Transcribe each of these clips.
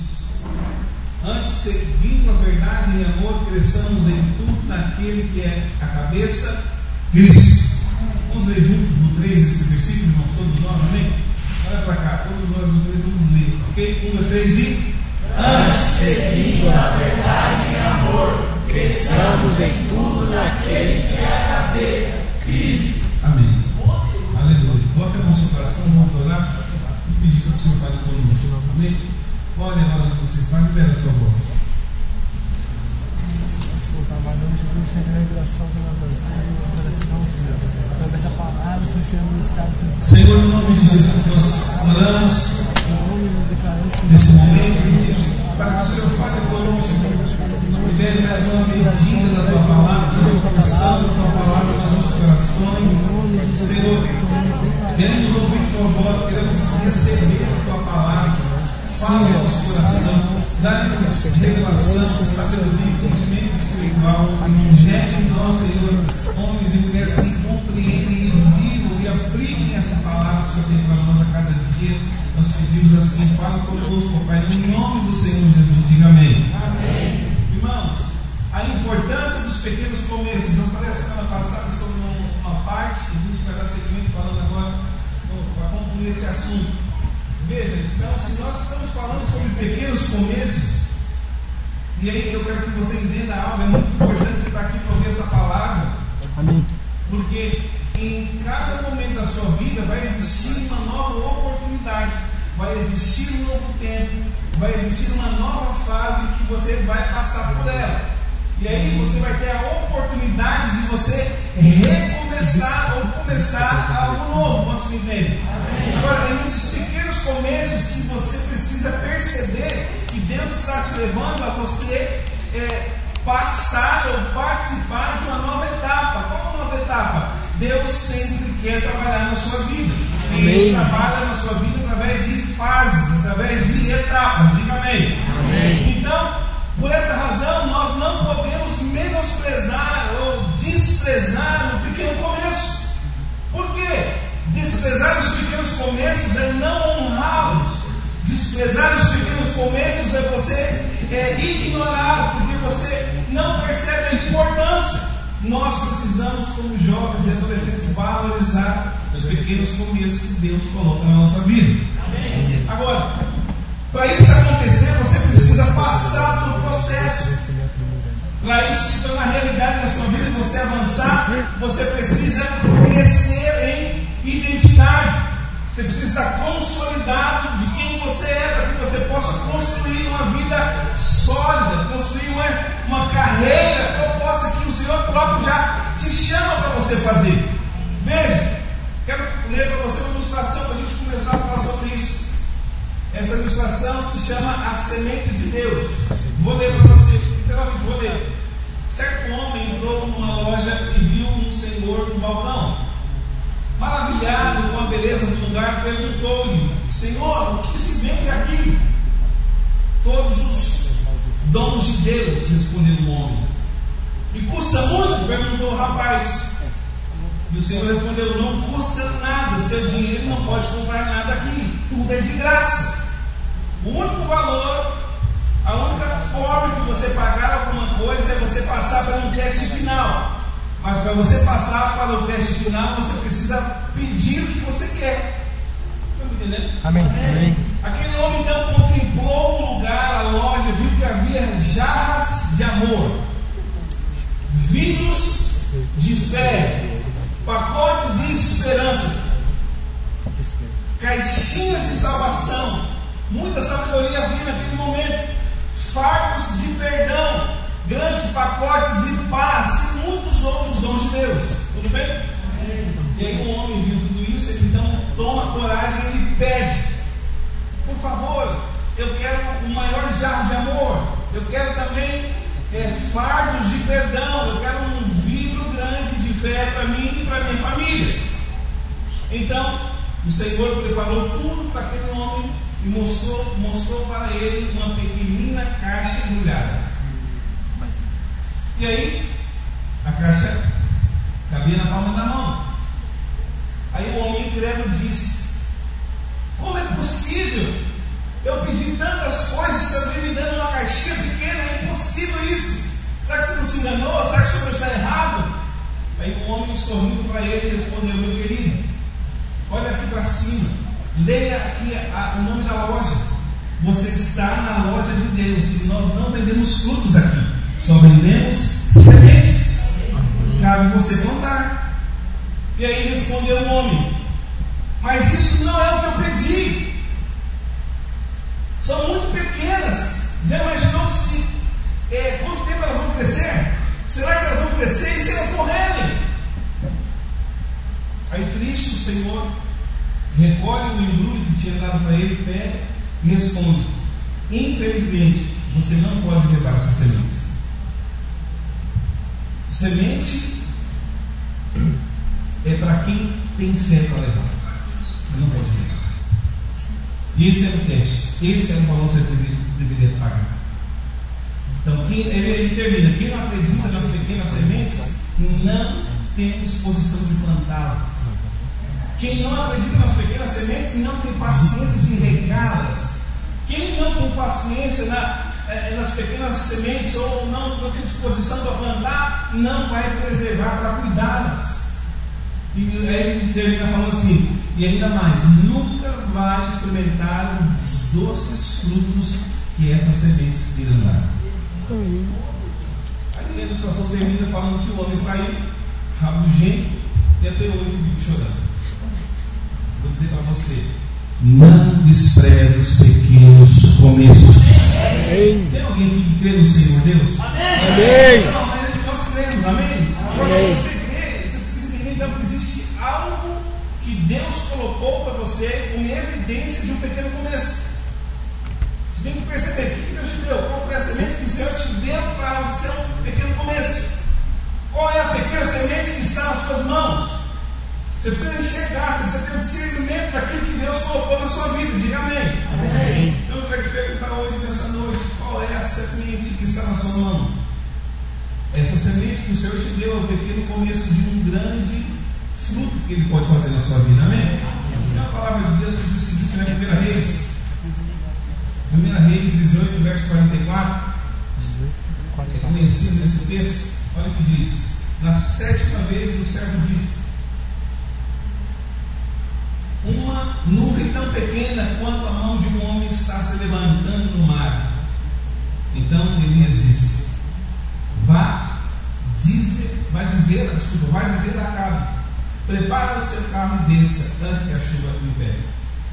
Isso. Antes, seguindo a verdade em amor, cresçamos em tudo naquele que é a cabeça, Cristo. Vamos ler juntos no 3 esse versículo, irmãos, todos nós, amém? Olha para cá, todos nós no 3 vamos ler, ok? 1, 2, 3 e. Antes, seguindo a verdade em amor, cresçamos em tudo naquele que é a cabeça, Cristo. Amém. Aleluia. Bota a mão no seu coração, vamos orar. Vamos pedir para que o Senhor fale conosco. Amém? Olha agora que vocês vai libera a sua voz. Trabalhando Jesus, Senhor, revelação sobre nossas vidas, nosso coração, Senhor. Através da palavra, Senhor, Senhor, ministrado, Senhor. Senhor, no nome de Jesus, nós oramos nesse momento, pedimos para que o Senhor fale conosco. Libere mais uma medida da tua palavra, uma porção da tua palavra nos nossos corações. Senhor, queremos ouvir tua voz, queremos receber a tua palavra. Nosso coração, dá-nos revelação, sabedoria, entendimento espiritual. Gere em nós, Senhor, homens e mulheres que compreendem e vivam e apliquem essa palavra que o Senhor tem para nós a cada dia. Nós pedimos assim, fala conosco, Pai, no nome do Senhor Jesus. Diga amém. Irmãos, a importância dos pequenos começos. Eu falei a semana passada sobre uma, uma parte, a gente vai dar seguimento falando agora para concluir esse assunto. Então, se nós estamos falando sobre pequenos começos, e aí eu quero que você entenda algo, é muito importante você estar aqui para ouvir essa palavra, Amém. porque em cada momento da sua vida vai existir uma nova oportunidade, vai existir um novo tempo, vai existir uma nova fase que você vai passar por ela. E aí você vai ter a oportunidade de você recomeçar ou começar algo novo. Quantos me entendem? Agora, nesses pequenos começos que você precisa perceber que Deus está te levando a você é, passar ou participar de uma nova etapa. Qual nova etapa? Deus sempre quer trabalhar na sua vida. E Ele trabalha na sua vida através de fases, através de etapas. Diga amém. Então, por essa razão, nós não podemos menosprezar ou desprezar o pequeno começo. Por quê? Desprezar os pequenos começos é não honrá-los. Desprezar os pequenos começos é você é, ignorar, porque você não percebe a importância. Nós precisamos, como jovens e adolescentes, valorizar os pequenos começos que Deus coloca na nossa vida. Agora, para isso acontecer, você precisa passar pelo processo. Para isso se tornar realidade na sua vida, você avançar, você precisa crescer em identidade. Você precisa estar consolidado de quem você é, para que você possa construir uma vida sólida, construir uma, uma carreira proposta que o Senhor próprio já te chama para você fazer. Veja, quero ler para você uma ilustração para a gente começar a falar sobre isso. Essa ilustração se chama As Sementes de Deus. Vou ler para você, literalmente vou ler. Certo homem entrou numa loja e viu um senhor no balcão. Maravilhado com a beleza do lugar, perguntou-lhe: Senhor, o que se vende aqui? Todos os dons de Deus, respondeu o homem. E custa muito? perguntou o rapaz. E o Senhor respondeu: Não custa nada, seu dinheiro não pode comprar nada aqui, tudo é de graça. O único valor, a única forma de você pagar alguma coisa Mas para você passar para o teste final, você precisa pedir o que você quer. Você está entendendo? Amém. Amém. Aquele homem então contemplou o lugar, a loja, viu que havia jarras de amor, vidros de fé, pacotes de esperança, caixinhas de salvação, muita sabedoria havia naquele momento, fardos de perdão, grandes pacotes de paz e muitos outros dons de Deus. Tudo bem? E aí o homem viu tudo isso, ele então toma coragem e ele pede. Por favor, eu quero um maior jarro de amor. Eu quero também é, fardos de perdão. Eu quero um vidro grande de fé para mim e para minha família. Então, o Senhor preparou tudo para aquele homem e mostrou, mostrou para ele uma pequenina caixa embrulhada. E aí, a caixa cabia na palma da mão. Aí o homem incrédulo disse: Como é possível? Eu pedi tantas coisas, você vem me dando uma caixinha pequena, é impossível isso. Será que você não se enganou? Será que o senhor está errado? Aí o homem sorrindo para ele respondeu: Meu querido, olha aqui para cima, leia aqui a, a, o nome da loja. Você está na loja de Deus e nós não vendemos frutos aqui, só vendemos sementes. Cabe você plantar. E aí respondeu o homem: Mas isso não é o que eu pedi. São muito pequenas. Já imaginou se é, quanto tempo elas vão crescer? Será que elas vão crescer e se elas morrerem? Aí triste o Senhor recolhe o embrulho que tinha dado para ele, pega e responde: Infelizmente, você não pode levar essa semente. Semente é para quem tem fé para levar. Você não pode levar. E esse é o teste. Esse é o valor que você deveria pagar. Então, quem, ele, ele termina: quem não acredita nas pequenas sementes, não tem disposição de plantá-las. Quem não acredita nas pequenas sementes, não tem paciência de regá-las. Quem não tem paciência na, eh, nas pequenas sementes ou não, não tem disposição para plantar, não vai preservar para cuidá-las. E aí ele termina falando assim: e ainda mais, nunca vai experimentar os doces frutos que essas sementes irão dar. Aí a ilustração termina falando que o homem saiu, rabugento, e até hoje vive chorando. Vou dizer para você: não despreze os pequenos começos. Amém. Tem alguém que crê no Senhor Deus? Amém. Não, mas nós cremos, amém? Amém. se você crê, você precisa entender então que existe algo que Deus colocou para você como evidência de um pequeno começo. Você tem que perceber o que Deus te deu, qual foi a semente que o Senhor te deu para ser um pequeno começo. Qual é a pequena semente que está nas suas mãos? Você precisa enxergar, você precisa ter o discernimento daquilo que Deus colocou na sua vida. Diga amém. Amém. Então eu quero te perguntar hoje, nessa noite, qual é a semente que está na sua mão? Essa semente que o Senhor te deu é o pequeno começo de um grande fruto que Ele pode fazer na sua vida. Amém? Tem a palavra de Deus que diz o seguinte na 1 Reis. 1 Reis 18, verso 44. É conhecido esse texto. Olha o que diz. Na sétima vez o servo disse: Uma nuvem tão pequena quanto a mão de um homem está se levantando no mar. Então Elias disse: Vá dizer, vai dizer, desculpa, vai dizer a Acabe, prepara o seu carro e desça antes que a chuva impeça.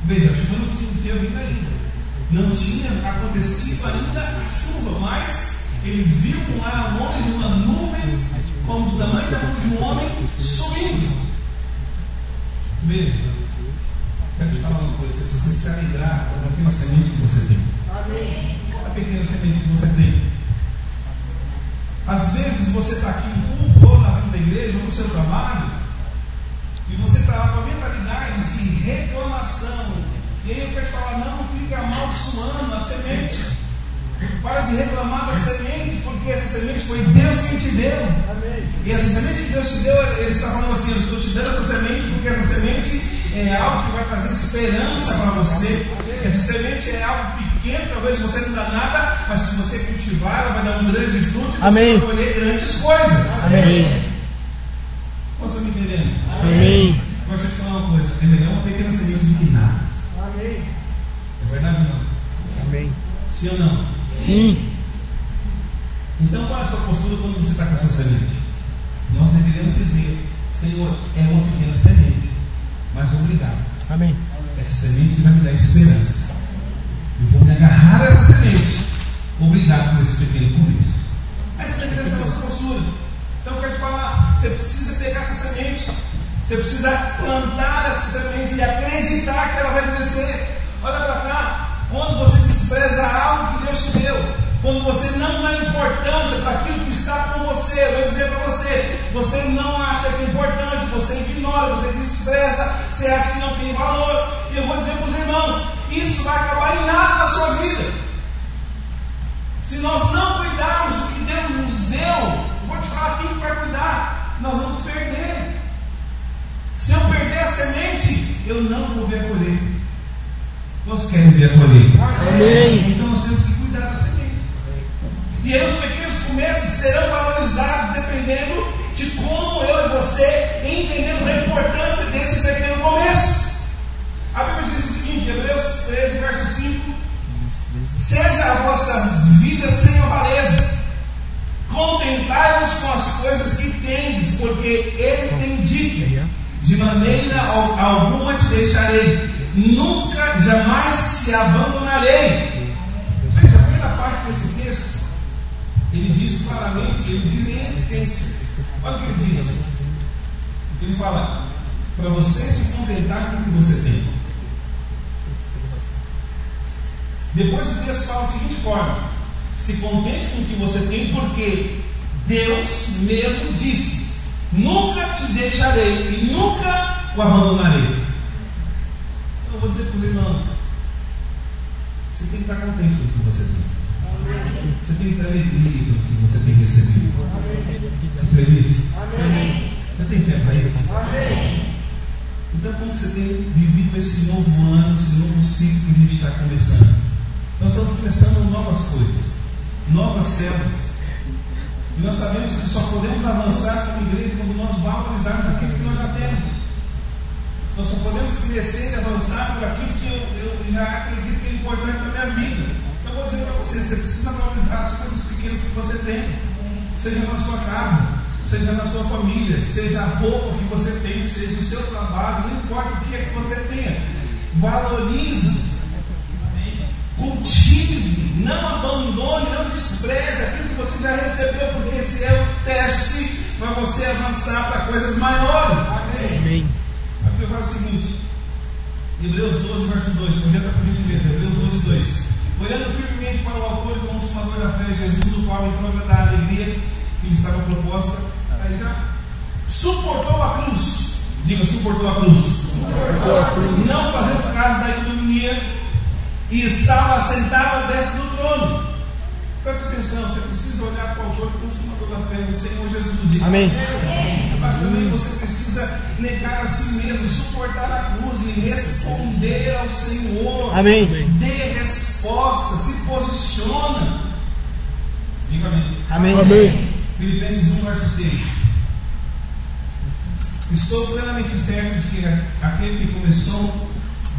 Veja, a chuva não tinha, não tinha vindo ainda. Não tinha acontecido ainda a chuva, mas ele viu lá longe uma nuvem como o tamanho da mão de um homem subindo. Veja, quero te falar uma coisa, você precisa se alegrar com a pequena semente que você tem. Qual a pequena semente que você tem? Às vezes você está aqui um ou na frente da igreja ou no seu trabalho e você está lá com a mentalidade de reclamação. E aí eu quero te falar, não fique amaldiçoando a semente. Para de reclamar da semente, porque essa semente foi Deus quem te deu. E essa semente que Deus te deu, Ele está falando assim: Eu estou te dando essa semente porque essa semente é algo que vai trazer esperança para você. Essa semente é algo pequeno, talvez você não dá nada, mas se você cultivar, ela vai dar um grande fruto e Amém. você vai colher grandes coisas. Amém. Você está me entendendo? Amém. Agora deixa eu te falar uma coisa: é melhor uma pequena semente do que nada. É verdade ou não? Amém. Sim ou não? Sim. Então, qual é a sua postura quando você está com a sua semente? Nós deveríamos dizer: Senhor, é uma pequena semente, mas obrigado. Amém. Essa semente vai me dar esperança. Eu vou me agarrar a essa semente. Obrigado por esse pequeno começo. Essa ser a nossa postura. Então, eu quero te falar: você precisa pegar essa semente. Você precisa plantar essa semente e acreditar que ela vai crescer. Olha para cá. Quando você despreza algo que Deus te deu, quando você não dá importância para aquilo que está com você, eu vou dizer para você, você não acha que é importante, você ignora, você despreza, você acha que não tem valor. E eu vou dizer para os irmãos, isso vai acabar em nada na sua vida. Se nós não cuidarmos do que Deus nos deu, eu vou te falar quem vai cuidar, nós vamos perder. Se eu perder a semente, eu não vou ver a colheita. Quantos querem ver a colheita? Amém. Então nós temos que. E aí os pequenos começos serão valorizados dependendo de como eu e você entendemos a importância desse pequeno começo. A Bíblia diz o seguinte, Hebreus 13, verso 5: Seja a vossa vida sem avareza, contentai-vos com as coisas que tendes, porque Ele tem dito: de maneira alguma te deixarei, nunca, jamais te abandonarei. Ele diz claramente, ele diz em essência. Olha o que ele diz. Ele fala, para você se contentar com o que você tem. Depois o texto fala da seguinte forma: se contente com o que você tem, porque Deus mesmo disse: Nunca te deixarei e nunca o abandonarei. Eu vou dizer para os irmãos: você tem que estar contente com o que você tem. Você tem com o que você tem recebido. Você crê nisso? Você tem fé para isso? Então, como você tem vivido esse novo ano, esse novo ciclo que a gente está começando? Nós estamos começando novas coisas, novas células. E nós sabemos que só podemos avançar como igreja quando nós valorizarmos aquilo que nós já temos. Nós só podemos crescer e avançar por aquilo que eu, eu já acredito que é importante na minha vida. Você, precisa valorizar as coisas pequenas que você tem. Seja na sua casa, seja na sua família, seja a roupa que você tem, seja o seu trabalho, não importa o que é que você tenha. Valorize cultive, não abandone, não despreze aquilo que você já recebeu, porque esse é o teste para você avançar para coisas maiores. Amém. Aqui eu falo o seguinte, Hebreus 12, verso 2, projeta por gentileza, Hebreus 12, 2. Olhando firmemente para o autor e consumador da fé, Jesus, o qual, em prova da alegria que lhe estava proposta, aí já suportou a cruz. Diga, suportou a cruz. Suportou a cruz. Não fazendo caso da ignominia e estava sentado à destra do trono. Presta atenção, você precisa olhar para o autor e consumador da fé, o Senhor Jesus. Diga. Amém. Mas também você precisa negar a si mesmo, suportar a cruz e responder ao Senhor. Amém. Dê resposta, se posiciona. Diga amém. Amém. Amém. Filipenses 1, verso 6. Estou plenamente certo de que aquele que começou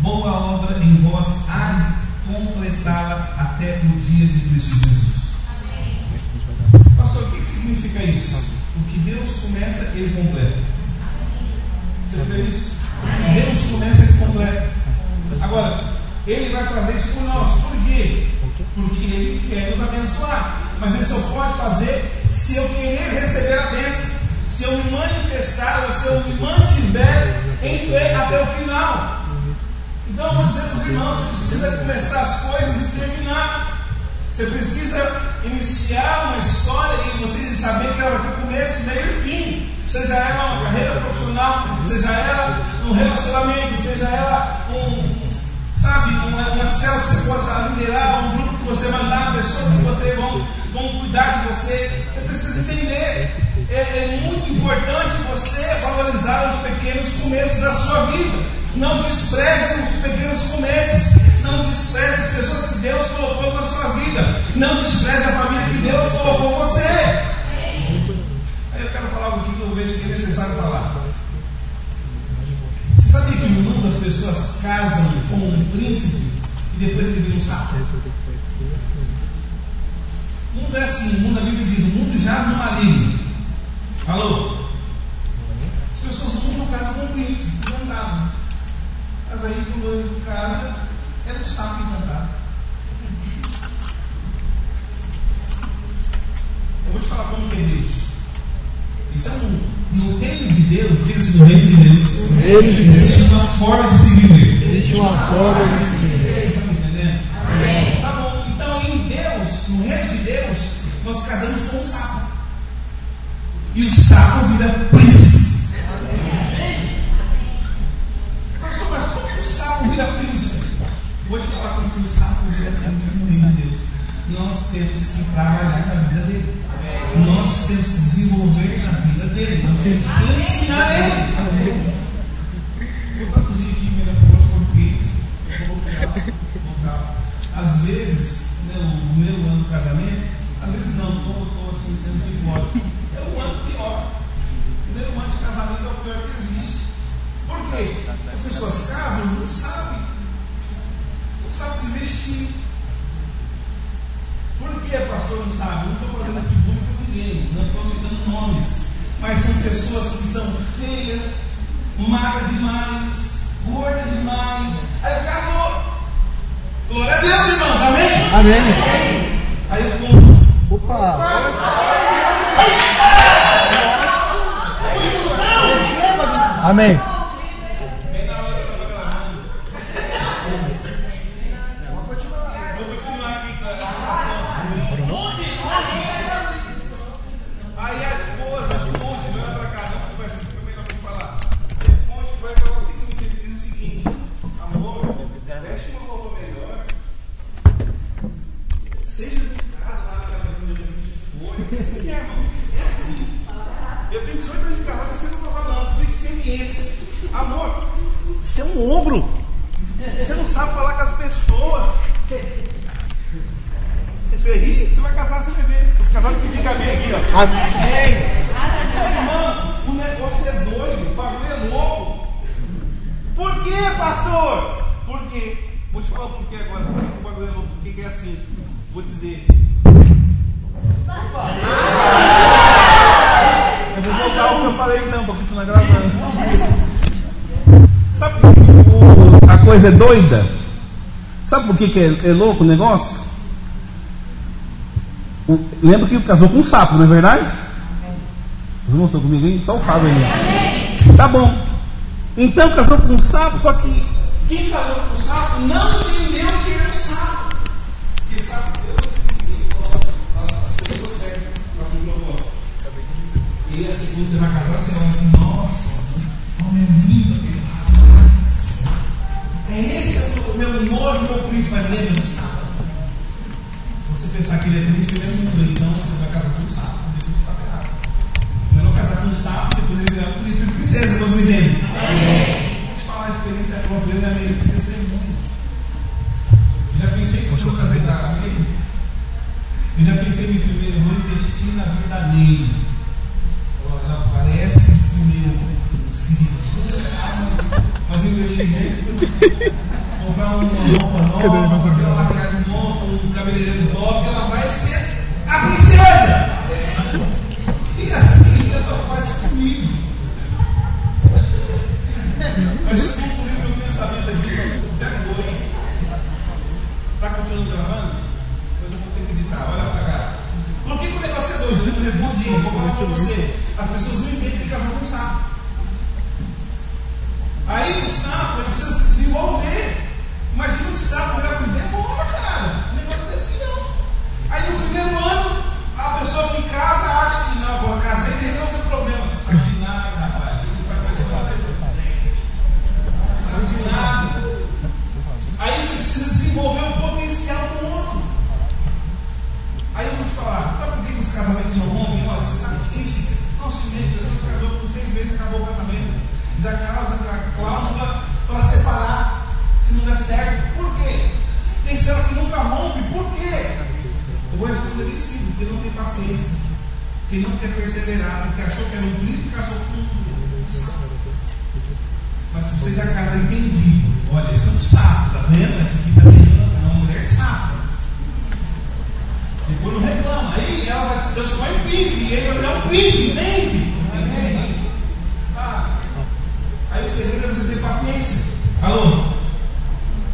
boa obra em vós há de completá-la até o dia de Cristo Jesus. Amém. Pastor, o que significa isso? O que Deus começa, Ele completa. Você vê isso? Deus começa, Ele completa. Agora, Ele vai fazer isso por nós. Por quê? Porque Ele quer nos abençoar. Mas Ele só pode fazer se eu querer receber a bênção. Se eu me manifestar, se eu me mantiver em fé até o final. Então eu vou dizer para os irmãos: você precisa começar as coisas e terminar. Você precisa iniciar uma história e você saber que ela vai ter começo, meio e fim. Seja ela uma carreira profissional, seja ela um relacionamento, seja ela um, sabe, uma, uma célula que você possa liderar, um grupo que você mandar, pessoas que você vão, vão cuidar de você. Você precisa entender. É, é muito importante você valorizar os pequenos começos da sua vida. Não despreze os pequenos começos. Não despreze as pessoas que Deus colocou na sua vida. Não despreze a família que Deus colocou você. Aí eu quero falar algo que eu vejo que é necessário falar. Você sabia que no mundo as pessoas casam com um príncipe e depois ele vira um sapo? O mundo é assim, o mundo, a Bíblia diz, o mundo jaz no maligno. Alô? As pessoas mundo casam com um príncipe, não dá. Mas aí quando casa, Eu vou te falar como entender isso. Isso é um. No reino de Deus, diga-se no reino de Deus, No reino de existe Deus uma forma de se viver. existe uma forma de se viver. Estão entendendo? Tá bom. Então em Deus, no reino de Deus, nós casamos com um sapo. E o sapo vira príncipe. Pastor, mas como que o sapo vira príncipe? Vou te falar como que o sapo vira príncipe no reino de Deus. Nós temos que trabalhar na vida dele. Nós temos que desenvolver na vida dele. Nós temos que ensinar ele. Vou traduzir aqui para o português. Eu colocar. Às vezes, né, o primeiro ano do casamento, às vezes não, como eu estou assim, sendo simbólico, é um ano pior. primeiro ano de casamento é o pior que existe. Por quê? As pessoas casam não sabem. Não sabem se vestir. Por que, pastor, não sabe? Não estou fazendo aqui bullying com ninguém, não estou citando nomes. Mas são pessoas que são feias, magras demais, gordas demais. Aí casou. Glória a Deus, irmãos. Amém? Amém. Aí eu conto. Opa! Amém. Vou continuar aqui com a gravação. Aí a esposa, de longe, vai pra casa, não vai ser como é que eu vou falar. De longe vai falar o seguinte, ele diz o seguinte, amor, veste uma roupa melhor, seja educado lá naquela reunião que a gente foi. Esse aqui é, irmão, é assim. Eu tenho 18 anos de casado, você não está falando, por experiência. Amor, um ogro. Você não sabe falar com as pessoas. Você ri, você vai casar, você vai ver. Os casais que ficam bem aqui, ó. Amém. Irmão, o negócio é doido, o bagulho é louco. Por quê, pastor? Por quê? Vou te falar o porquê agora. Por que o bagulho é louco? Por que é assim? Vou dizer. Eu vou voltar o que eu falei não, para continuar gravando. Sabe por que o- a coisa é doida? Sabe por que, é, é louco o negócio? O- lembra que casou com um sapo, não é verdade? Vocês não estão comigo aí? Só o Fábio aí. Tá bom. Então casou com um sapo, só que quem casou com um sapo não entendeu que era um sapo. Porque não entendi. As pessoas o global. E assim, quando você vai casar, você vai assim, nossa, como é lindo. É esse o meu noivo, meu príncipe, mas lembra do sapo. Se você pensar que ele é príncipe, ele é mundo, então você vai casar com um sapo, depois você está errado. Melhor casar com um sapo, depois ele virar um príncipe e princesa, você me entende? Vou te falar a experiência própria, eu e a minha ser mundo. Já pensei que eu vou com ele. Eu já pensei nisso, eu vou investir na vida dele. Ela parece assim meio esquisitinha, mas fazer um investimento, Cadê a nossa nova, um cabeleireiro top, ela vai ser a princesa. E assim ela faz comigo. Mas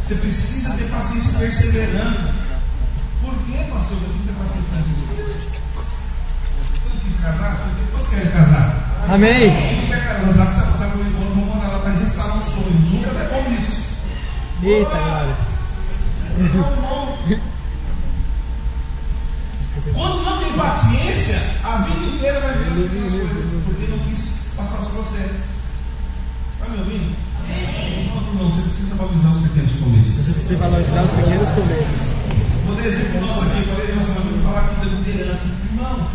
Você precisa ter paciência e perseverança. Por que, pastor? Eu tenho paciência para isso. Você não quis casar? Todos querem casar. Amém. Quem quer casar precisa passar por um vamos morar lá para restaurar um sonho. Nunca é bom isso. Eita, glória. Quando não tem paciência, a vida inteira vai ver as mesmas coisas, porque não quis passar os processos. Está me ouvindo? Não, você precisa valorizar os pequenos começos. Você precisa valorizar os pequenos começos. Vou dar exemplo nosso aqui, falei, nossa, eu vou falar aqui da liderança. Irmãos,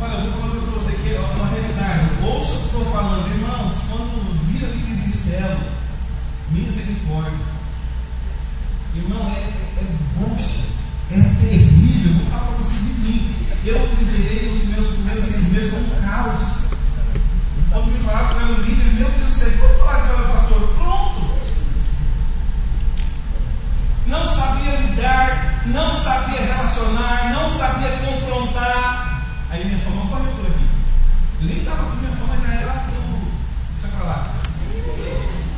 olha, eu vou falar para você que é uma realidade. Ouça o que eu estou falando, irmãos, quando vira líder de célula, misericórdia. Irmão, é, é, é bucha, é terrível. Vou falar para você de mim. Eu liderei os meus primeiros seis meses com caos. Não sabia relacionar, não sabia confrontar. Aí minha fama correu por aqui. Eu nem estava com minha fama, já era pro. Deixa pra lá.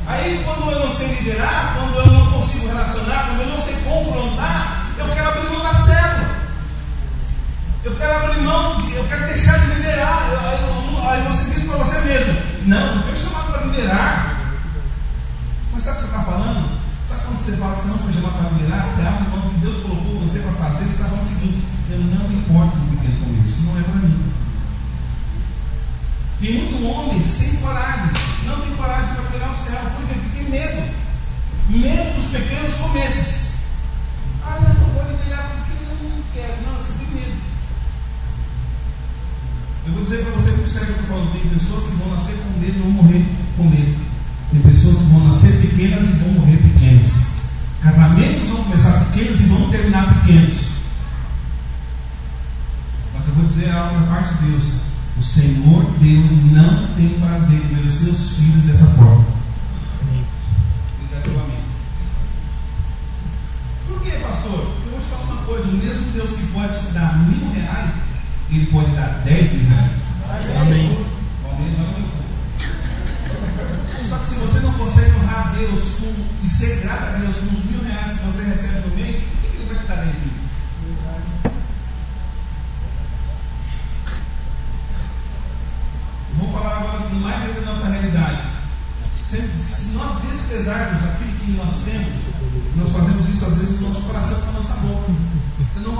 Aí quando eu não sei liderar, quando eu não consigo relacionar, quando eu não sei confrontar, eu quero abrir mão da célula. Eu quero abrir mão, de, eu quero deixar de liderar. Aí, você diz para você mesmo: Não, não foi chamado para liderar. Mas sabe o que você está falando? Sabe quando você fala que você não foi chamado para liderar? Você abre mão que Deus colocou você para fazer. Você está falando o seguinte: Eu não me importo com pequeno com isso, não é para mim. Tem muito homem sem coragem, não tem coragem para liderar o céu, porque tem medo. Medo dos pequenos começos. Ah, eu não vou liderar porque eu não quero. Não, você tem medo. Eu vou dizer para você que o cérebro que eu falo, tem pessoas que vão nascer com medo e vão morrer com medo. Tem pessoas que vão nascer pequenas e vão morrer pequenas. Casamentos vão começar pequenos e vão terminar pequenos. Mas eu vou dizer algo da parte de Deus. O Senhor Deus não tem prazer em ver os seus filhos dessa forma. Por que, pastor? Eu vou te falar uma coisa: o mesmo Deus que pode te dar mil reais ele pode dar 10 mil reais. Amém. Se você não consegue honrar a Deus com, e ser grato a Deus com os mil reais que você recebe no mês, por que ele vai te dar 10 mil? Vou falar agora mais ainda da nossa realidade. Se, nós desprezarmos aquilo que nós temos, nós fazemos isso às vezes no nosso coração, com a nossa boca. Você não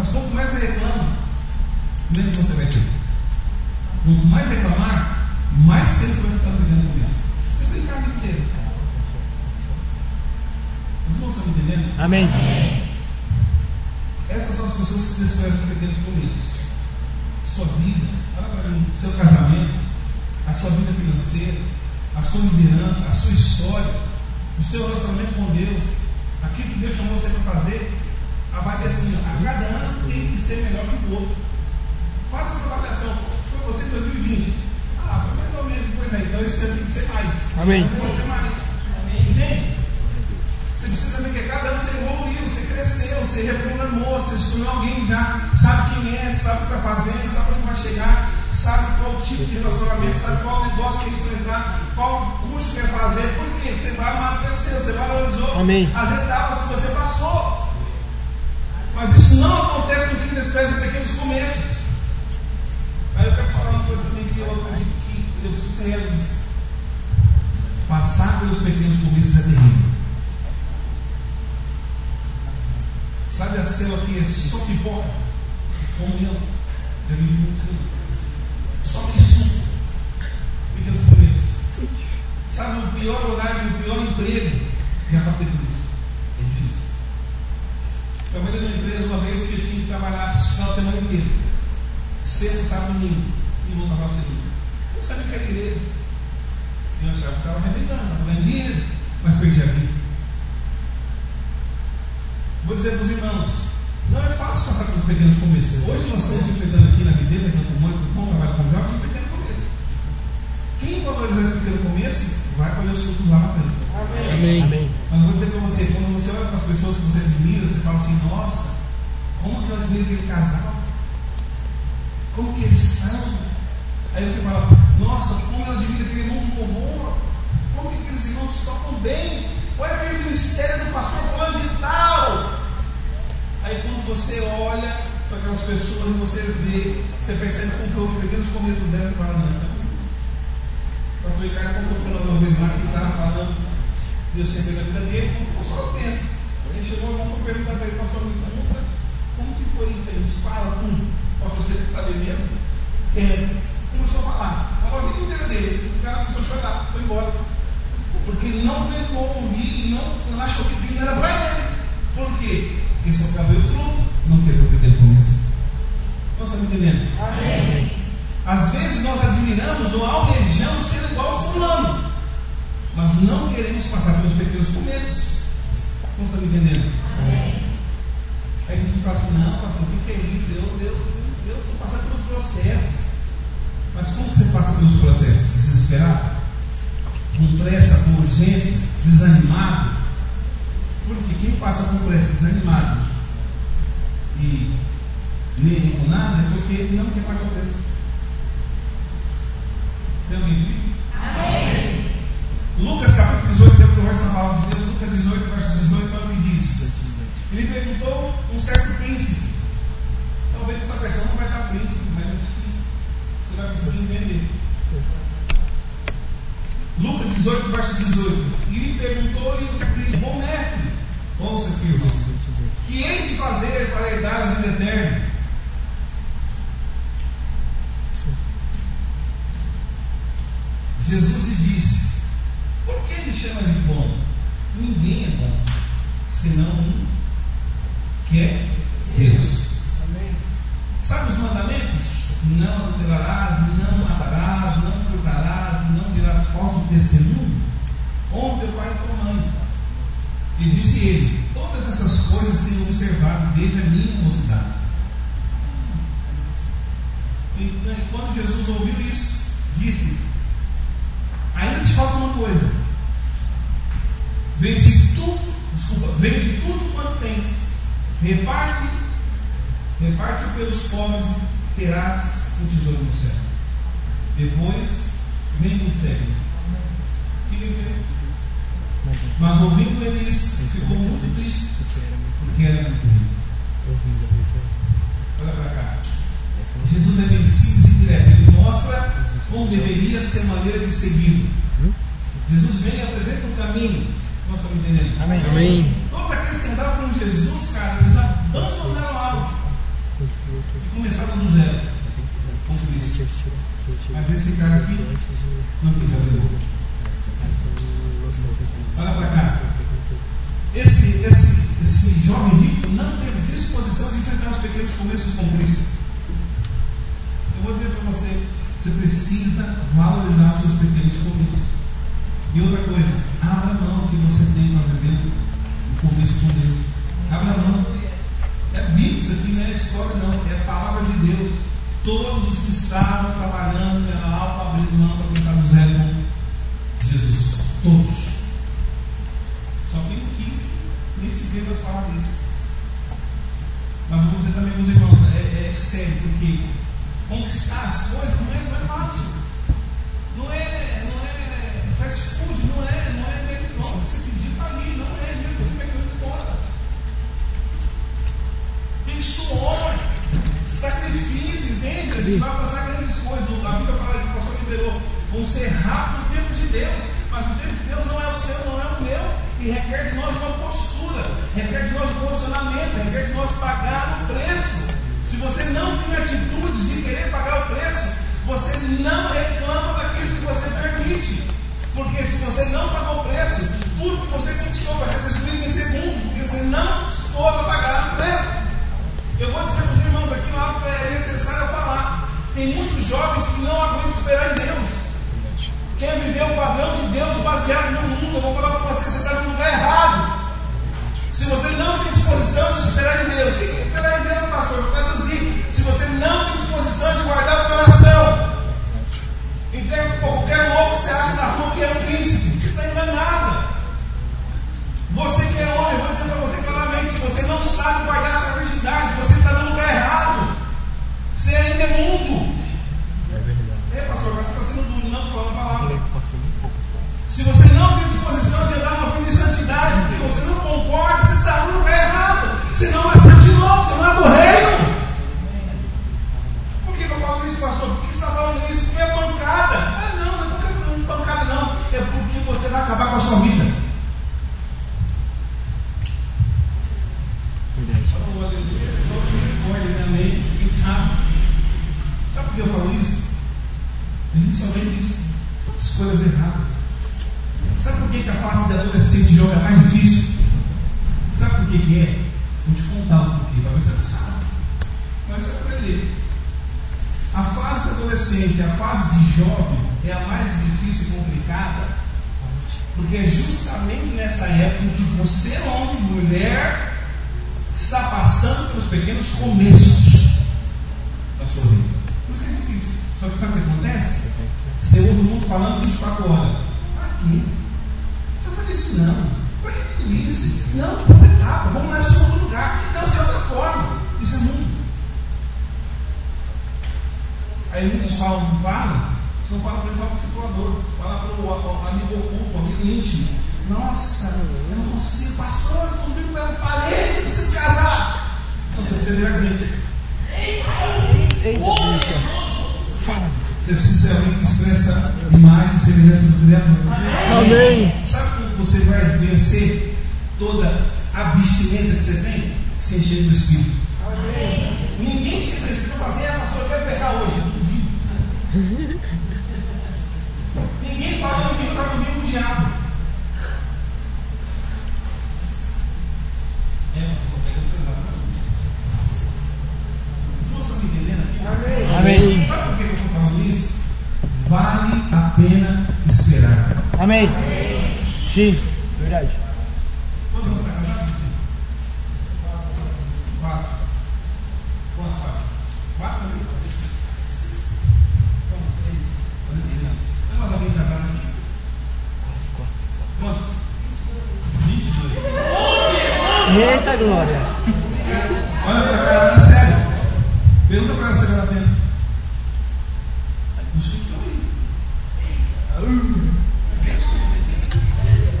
Mas quanto mais você reclama, menos você vai ter. Quanto mais reclamar, mais tempo você vai estar brigando com isso. Você brincar a vida inteira. Os irmãos estão me entendendo? Amém. Essas são as pessoas que desprezam os pequenos começos. Sua vida, seu casamento, a sua vida financeira, a sua liderança, a sua história, o seu relacionamento com Deus, aquilo que Deus chamou você para fazer, avalie assim, a cada ano tem que ser melhor que o outro. Faça essa avaliação. Foi você em 2020. Ah, foi mais ou menos. Pois é, então esse ano tem que ser mais. Amém. Pode ser mais. Amém. Entende? Você precisa ver que cada ano você evoluiu, você cresceu, você reprogramou, você se tornou alguém já sabe quem é, sabe o que está fazendo, sabe onde vai chegar, sabe qual tipo de relacionamento, sabe qual negócio que enfrentar, qual curso quer fazer, por quê? Você vai amadurecer, você valorizou Amém. as etapas que você passou. Mas isso não acontece com quem despreza pequenos começos. Aí eu quero falar uma coisa também que eu acredito que eu preciso ser realista. Passar pelos pequenos começos é terrível. Sabe a célula que é só pipoca? Comunhão. Já vi muitos Só que suco. Pequenos começos. Sabe o pior horário o pior emprego? Já passei por isso. É difícil. Trabalhei numa empresa uma vez que eu tinha que trabalhar o final de semana inteiro. Sexta, sábado, domingo. E voltava a segunda. Eu sabia que era igreja. Eu achava que estava arrebentando, ganhando dinheiro, mas perdi a vida. Vou dizer para os irmãos, não é fácil passar pelos pequenos começos. Hoje nós estamos enfrentando aqui na videira, tanto muito bom trabalho com jovens, um pequeno começo. Quem valorizar esse pequeno começo, vai colher os frutos lá na frente. Amém. Amém. Mas vou dizer para você, quando você olha para as pessoas que você admira, você fala assim, nossa, como que eu admiro aquele casal? Como que eles são? Aí você fala, nossa, como eu admiro aquele irmão do louvor? Como que aqueles irmãos tocam bem? Olha aquele ministério do pastor falando de tal. Aí quando você olha para aquelas pessoas e você vê, você percebe como foi o pequenos começos dela e fala, não. O pastor Ricardo contou para uma vez lá que estava falando, Deus sempre na vida dele, como só pensa. Ele chegou, irmão, foi perguntar para ele, pastor, me conta, como que foi isso aí? Fala tudo. Pastor, você está mesmo? É. Começou a falar. Falou a vida inteira dele. O cara começou a chorar, foi embora. Porque ele não tentou ouvir e não, não achou que aquilo era para ele. Por quê? Porque só cabelo fruto, não teve o pequeno começo. Nós estamos entendendo? Amém. Às vezes nós admiramos ou almejamos ser igual a fulano, mas não queremos passar pelos pequenos começos. Não estamos entendendo? Amém. Aí a gente fala assim, não, pastor, o que é isso? Eu estou passando pelos processos. Mas como você passa pelos processos? Desesperado? Com pressa, com urgência, desanimado? Porque quem passa com pressa, desanimado e nem com nada é porque ele não quer pagar o preço. Tem alguém comigo? Amém. Lucas capítulo 18, tem o verso da palavra de Deus, Lucas 18, verso 18, olha o que diz. Ele perguntou um certo príncipe. Talvez essa versão não vai estar príncipe, mas acho que você vai conseguir entender. Lucas 18, verso 18. E lhe perguntou-lhe o certo príncipe, bom mestre, ouça aqui, irmãos, que hei de fazer para herdar a vida eterna? Jesus lhe disse: Por que me chamas de bom? Ninguém é bom, senão um que é Deus. Amém. Sabe os mandamentos? Não adulterarás, não matarás, não furtarás, não dirás falso testemunho. Honra teu pai e tua mãe. E disse ele: Todas essas coisas tenho observado desde a minha mocidade. Então, quando Jesus ouviu isso, disse: Ainda te falta uma coisa. Vence tudo, desculpa, vende tudo quanto tens Reparte, reparte pelos pobres, terás o tesouro no céu. Depois, vem e segue. Mas ouvindo ele isso, ficou muito triste, porque era muito rico. Olha para cá. Jesus é bem simples e direto. Ele mostra como deveria ser a maneira de seguir. Jesus vem e apresenta um caminho. Nós estamos entendendo? Amém. Amém. Todos aqueles que andavam com Jesus, cara, eles abandonaram algo e começaram do zero com Cristo. Mas esse cara aqui não quis abrir Olha para cá. Esse, esse, esse jovem rico não teve disposição de enfrentar os pequenos começos com Cristo. Eu vou dizer para você: precisa valorizar os seus pequenos começos. E outra coisa, abra mão que você tem para viver o começo com Deus. É? Vou te contar um pouquinho, talvez você não sabe. Mas você vai aprender. A fase adolescente, a fase de jovem, é a mais difícil e complicada, porque é justamente nessa época em que você, homem, mulher, está passando pelos pequenos começos da sua vida. Por isso que é difícil. Só que sabe o que acontece? Você ouve o mundo falando 24 horas. Aqui. Você faz isso não. Por que tudo isso? Não, por etapa. Vamos lá em outro lugar. Não, isso é outra forma. Isso é mundo. Aí muitos falam, não fala. Você não fala para ele, fala para o circulador. Fala para o amigo oculto, amigo íntimo. Nossa, eu não consigo, pastor, eu estou subindo pela parede, preciso casar. Não, você precisa virar grande. Fala, Você precisa ser alguém que expressa imagem e semelhança do Criador. Amém. Sabe você vai vencer toda a abstinência que você tem? Se encher do Espírito. Ninguém chega no Espírito e fala assim, é pastor, eu quero pegar hoje. Eu duvido. Ninguém fala domingo, está comigo com o diabo. É, mas você consegue pesar, não? Vocês estão me entendendo aqui? Amém. Sabe por que eu estou falando isso? Vale a pena esperar. Amém. Sim, verdade. Quantos anos está casado? Quatro. Quantos quatro? Quatro ali? Quantos? Três. Olha três anos. Tem mais alguém casado aqui? Quantos? 22. Eita glória. Olha pra cara, é sério. Pergunta pra ela se vale a pena. Os filhos estão aí.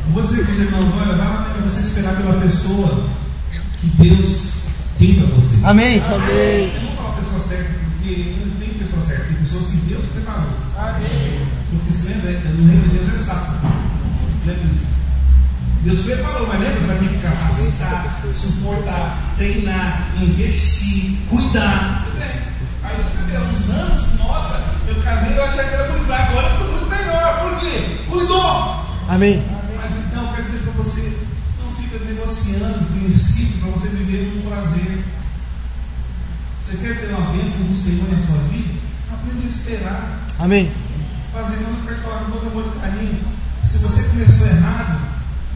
Eu vou dizer para os irmãos, olha, vale a pena você esperar pela pessoa que Deus tem para você. Amém. Eu não vou falar a pessoa certa, porque não tem pessoa certa, tem pessoas que Deus preparou. Porque se lembra, no reino de Deus é sábio. Lembra disso? Deus preparou, mas lembra? Você vai ter que capacitar, suportar, treinar, investir, cuidar. Pois é. Aí você fica vendo uns anos, nossa, eu casei eu achei que era muito fraco, agora eu estou muito melhor. Por quê? Cuidou! Amém. Mas então, quero dizer para você, não fica negociando princípio para você viver num prazer. Você quer ter uma bênção do Senhor na sua vida? Aprende a esperar. Amém. Fazer, mas eu quero te falar com todo amor e carinho. Se você começou errado,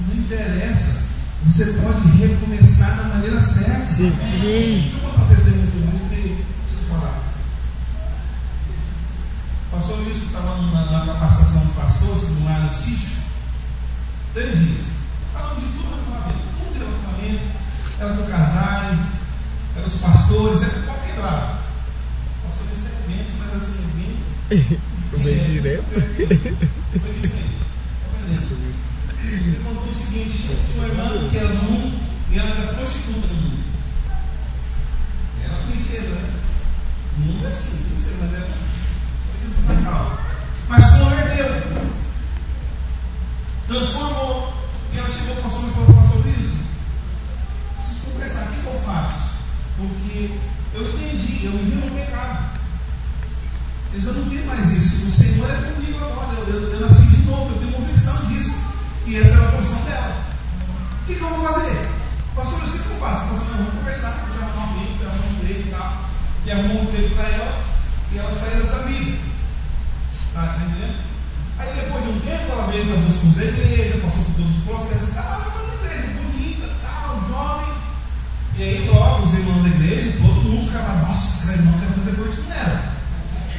não interessa. Você pode recomeçar da maneira certa. Sim. Deixa eu contar um testemunho de um que preciso falar. O pastor Wilson estava na capacitação do pastor, lá no sítio, três dias. Falando de tudo relacionamento, tudo relacionamento, era com casais, eram os pastores, era lado. O pastor Wilson é imenso, mas assim, bem. Bem direto. Foi diferente. Ele contou o seguinte: tinha uma irmã que era no mundo e ela era prostituta no mundo. Era uma princesa, né? O mundo é assim, princesa, mas era só isso calma. Mas converteu. Transformou. E ela chegou para o pastor e falou: Pastor isso. Preciso conversar, o que, que eu faço? Porque eu entendi, eu vivi no pecado. Eu não tenho mais isso. O Senhor é comigo agora. Eu, eu, eu nasci de novo, eu tenho convicção disso. E essa era a posição dela. O que, que eu vou fazer? Pastor, mas o que, eu faço? Pastor, não, vamos conversar, vamos arrumar um emprego, arrumar um emprego e tal. E arrumou um emprego para ela. E ela saiu dessa vida. Tá entendendo? Aí depois de um tempo ela veio fazer os cursos da igreja, passou por todos os processos e tal. Ela foi na igreja, bonita, tal, jovem. E aí logo os irmãos da igreja, todo mundo ficava, nossa, aquela irmã quer fazer coisa com ela.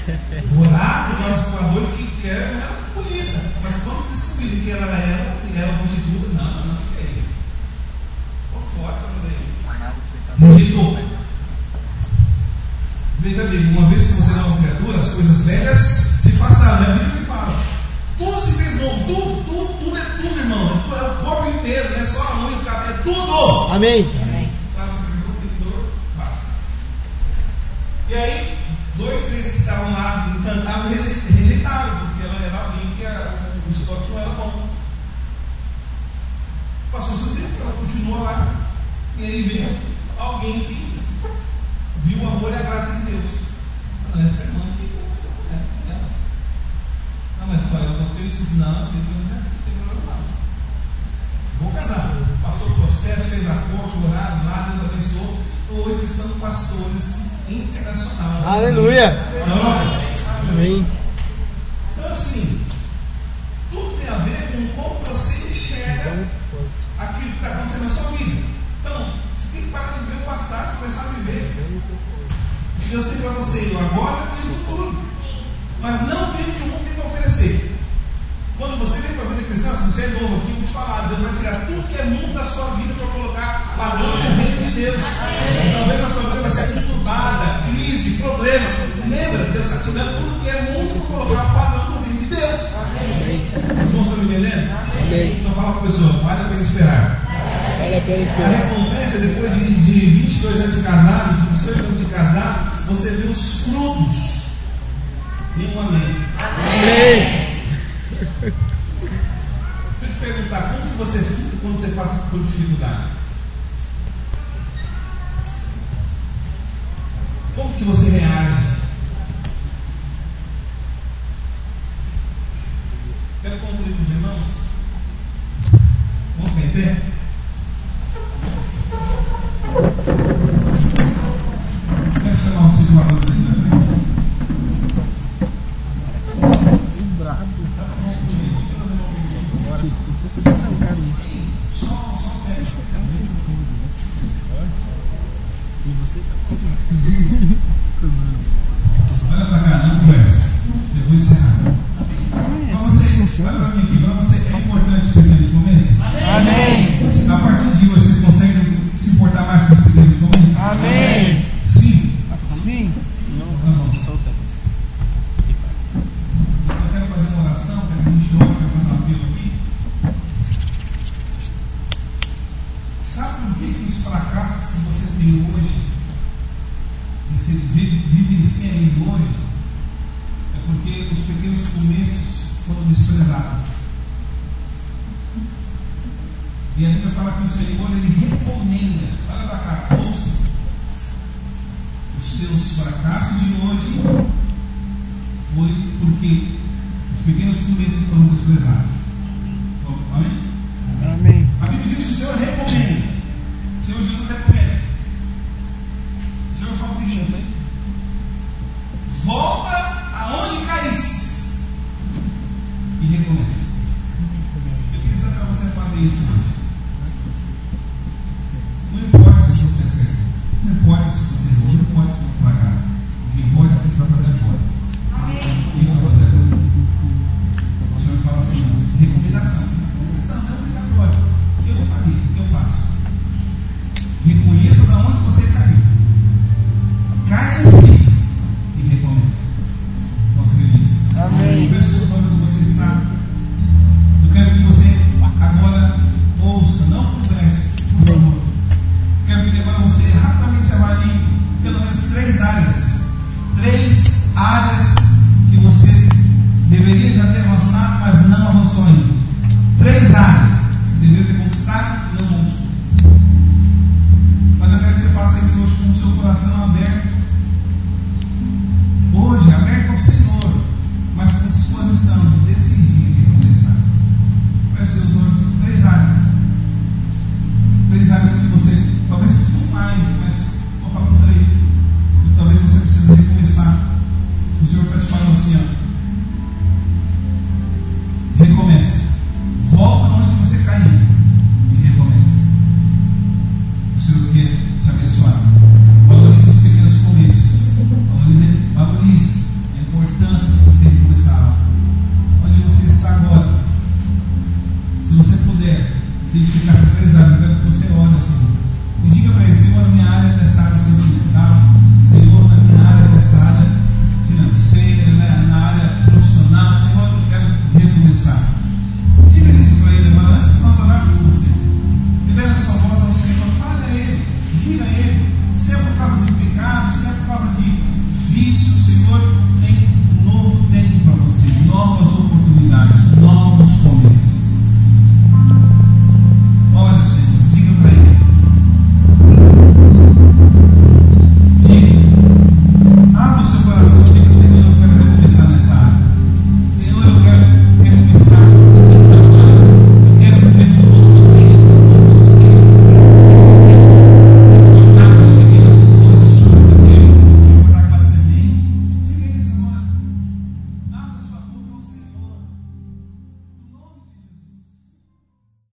Vou lá, o nosso voador que quer ela bonita. Mas quando descobriram que ela era era prostituta, não, não, não é isso. Ficou forte mulher. Rejeitou. Veja bem, uma vez que você não é uma criatura, as coisas velhas se passaram. É a Bíblia que fala. Tudo se fez novo, tudo, tudo, tudo é tudo, irmão. É o corpo inteiro, não é só a unha, o cabelo, é tudo. Amém. E aí, dois, três que estavam lá encantados rejeitaram, porque ela era alguém que o estoque não era bom. Passou seu tempo, ela continuou lá. E aí veio alguém que viu o amor e a graça de Deus. Ela é essa irmã que é, é. Não, mas pai, aconteceu isso? Não, não não tem problema não. Vou casar. Passou o processo, fez a corte, orado lá, Deus abençoou. Então, hoje eles são pastores internacional. Aleluia! Amém. Então, assim, tudo tem a ver com como você enxerga aquilo que está acontecendo na sua vida. Então, você tem que parar de ver o passado e começar a viver. Deus tem para você agora e o futuro. Mas não tem que o mundo quando você vem para a vida cristã, se você é novo aqui, vou te falar, Deus vai tirar tudo que é mundo da sua vida para colocar padrão do reino de Deus. Talvez a sua vida vai ser perturbada, crise, problema. Lembra, Deus está tirando tudo que é mundo para colocar padrão do reino de Deus. Os irmãos estão me entendendo? Então fala com a pessoa, vale a pena esperar. Vale a pena esperar. A recompensa, depois de, de 22 anos de casado, de 18 anos de casado, você vê os frutos. Nenhum amém. Amém. amém. Deixa eu te perguntar, como que você fica quando você passa por dificuldade? Como que você reage? Quero concluir com os irmãos? Vamos ficar em pé? Quero chamar o Silvio aqui na frente. Brabo. ついたかもし。these